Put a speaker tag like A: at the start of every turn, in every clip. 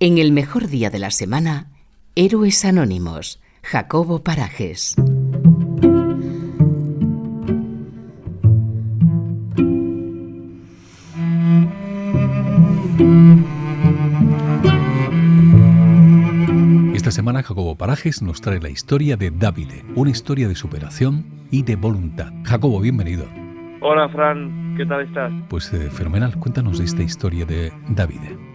A: En el mejor día de la semana, Héroes Anónimos, Jacobo Parajes.
B: Esta semana Jacobo Parajes nos trae la historia de Davide, una historia de superación y de voluntad. Jacobo, bienvenido.
C: Hola Fran, ¿qué tal estás?
B: Pues eh, fenomenal, cuéntanos de esta historia de Davide.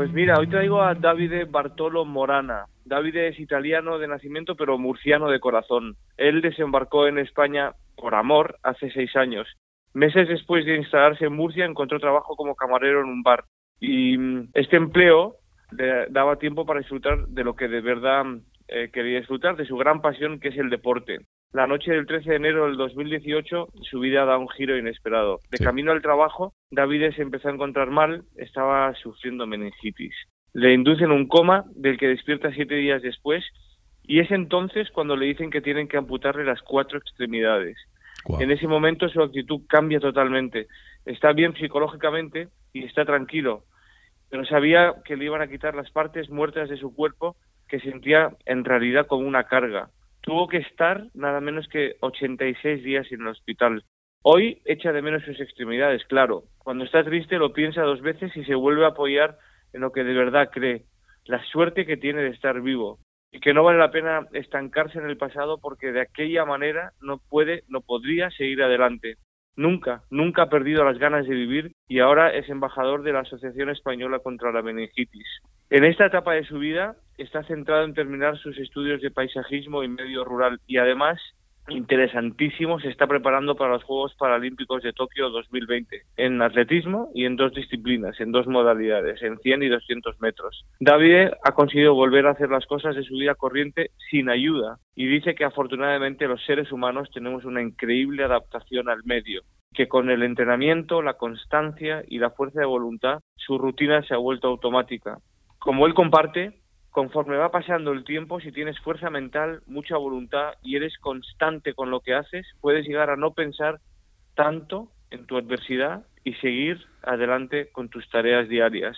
C: Pues mira, hoy traigo a Davide Bartolo Morana. Davide es italiano de nacimiento pero murciano de corazón. Él desembarcó en España por amor hace seis años. Meses después de instalarse en Murcia encontró trabajo como camarero en un bar y mm, este empleo le daba tiempo para disfrutar de lo que de verdad eh, quería disfrutar, de su gran pasión que es el deporte. La noche del 13 de enero del 2018 su vida da un giro inesperado. De
B: Sí.
C: camino al trabajo, David se empezó a encontrar mal, estaba sufriendo meningitis. Le inducen un coma del que despierta siete días después y es entonces cuando le dicen que tienen que amputarle las cuatro extremidades. En ese momento su actitud cambia totalmente. Está bien psicológicamente y está tranquilo, pero sabía que le iban a quitar las partes muertas de su cuerpo que sentía en realidad como una carga. Tuvo que estar nada menos que 86 días en el hospital. Hoy echa de menos sus extremidades, claro. Cuando está triste lo piensa dos veces y se vuelve a apoyar en lo que de verdad cree. La suerte que tiene de estar vivo. Y que no vale la pena estancarse en el pasado porque de aquella manera no puede, no podría seguir adelante. Nunca, nunca ha perdido las ganas de vivir y ahora es embajador de la Asociación Española contra la Meningitis. En esta etapa de su vida está centrado en terminar sus estudios de paisajismo y medio rural y además, interesantísimo, se está preparando para los Juegos Paralímpicos de Tokio 2020 en atletismo y en dos disciplinas, en dos modalidades, en 100 y 200 metros. David ha conseguido volver a hacer las cosas de su vida corriente sin ayuda y dice que afortunadamente los seres humanos tenemos una increíble adaptación al medio que con el entrenamiento, la constancia y la fuerza de voluntad, su rutina se ha vuelto automática. Como él comparte, conforme va pasando el tiempo, si tienes fuerza mental, mucha voluntad y eres constante con lo que haces, puedes llegar a no pensar tanto en tu adversidad y seguir adelante con tus tareas diarias.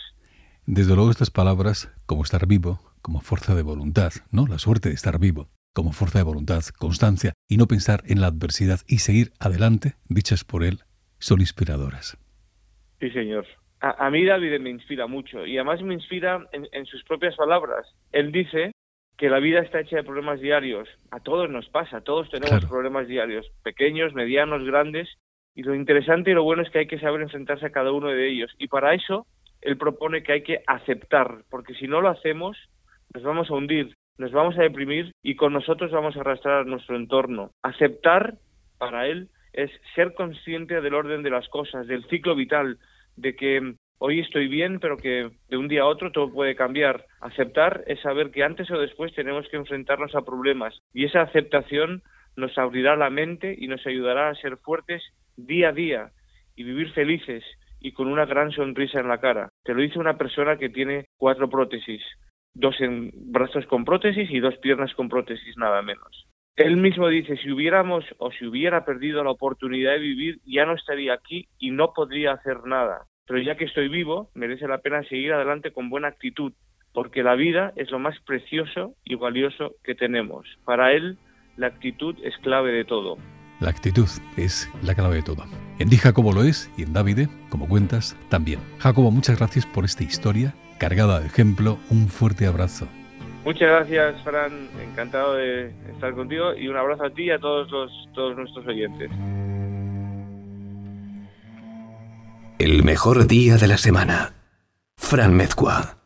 B: Desde luego estas palabras, como estar vivo, como fuerza de voluntad, ¿no? La suerte de estar vivo, como fuerza de voluntad, constancia y no pensar en la adversidad y seguir adelante, dichas por él, son inspiradoras.
C: Sí, señor. A, a mí David me inspira mucho y además me inspira en, en sus propias palabras. Él dice que la vida está hecha de problemas diarios. A todos nos pasa, todos tenemos
B: Claro.
C: problemas diarios, pequeños, medianos, grandes. Y lo interesante y lo bueno es que hay que saber enfrentarse a cada uno de ellos. Y para eso, él propone que hay que aceptar, porque si no lo hacemos, nos vamos a hundir, nos vamos a deprimir y con nosotros vamos a arrastrar a nuestro entorno. Aceptar, para él, es ser consciente del orden de las cosas, del ciclo vital, de que hoy estoy bien, pero que de un día a otro todo puede cambiar. Aceptar es saber que antes o después tenemos que enfrentarnos a problemas y esa aceptación nos abrirá la mente y nos ayudará a ser fuertes día a día y vivir felices y con una gran sonrisa en la cara. Te lo dice una persona que tiene cuatro prótesis, dos en brazos con prótesis y dos piernas con prótesis nada menos. Él mismo dice, si hubiéramos o si hubiera perdido la oportunidad de vivir, ya no estaría aquí y no podría hacer nada. Pero ya que estoy vivo, merece la pena seguir adelante con buena actitud, porque la vida es lo más precioso y valioso que tenemos. Para él, la actitud es clave de todo.
B: La actitud es la clave de todo. En Di Jacobo lo es y en Davide, como cuentas, también. Jacobo, muchas gracias por esta historia cargada de ejemplo. Un fuerte abrazo.
C: Muchas gracias, Fran. Encantado de estar contigo y un abrazo a ti y a todos, los, todos nuestros oyentes.
D: El mejor día de la semana. Fran Mezcua.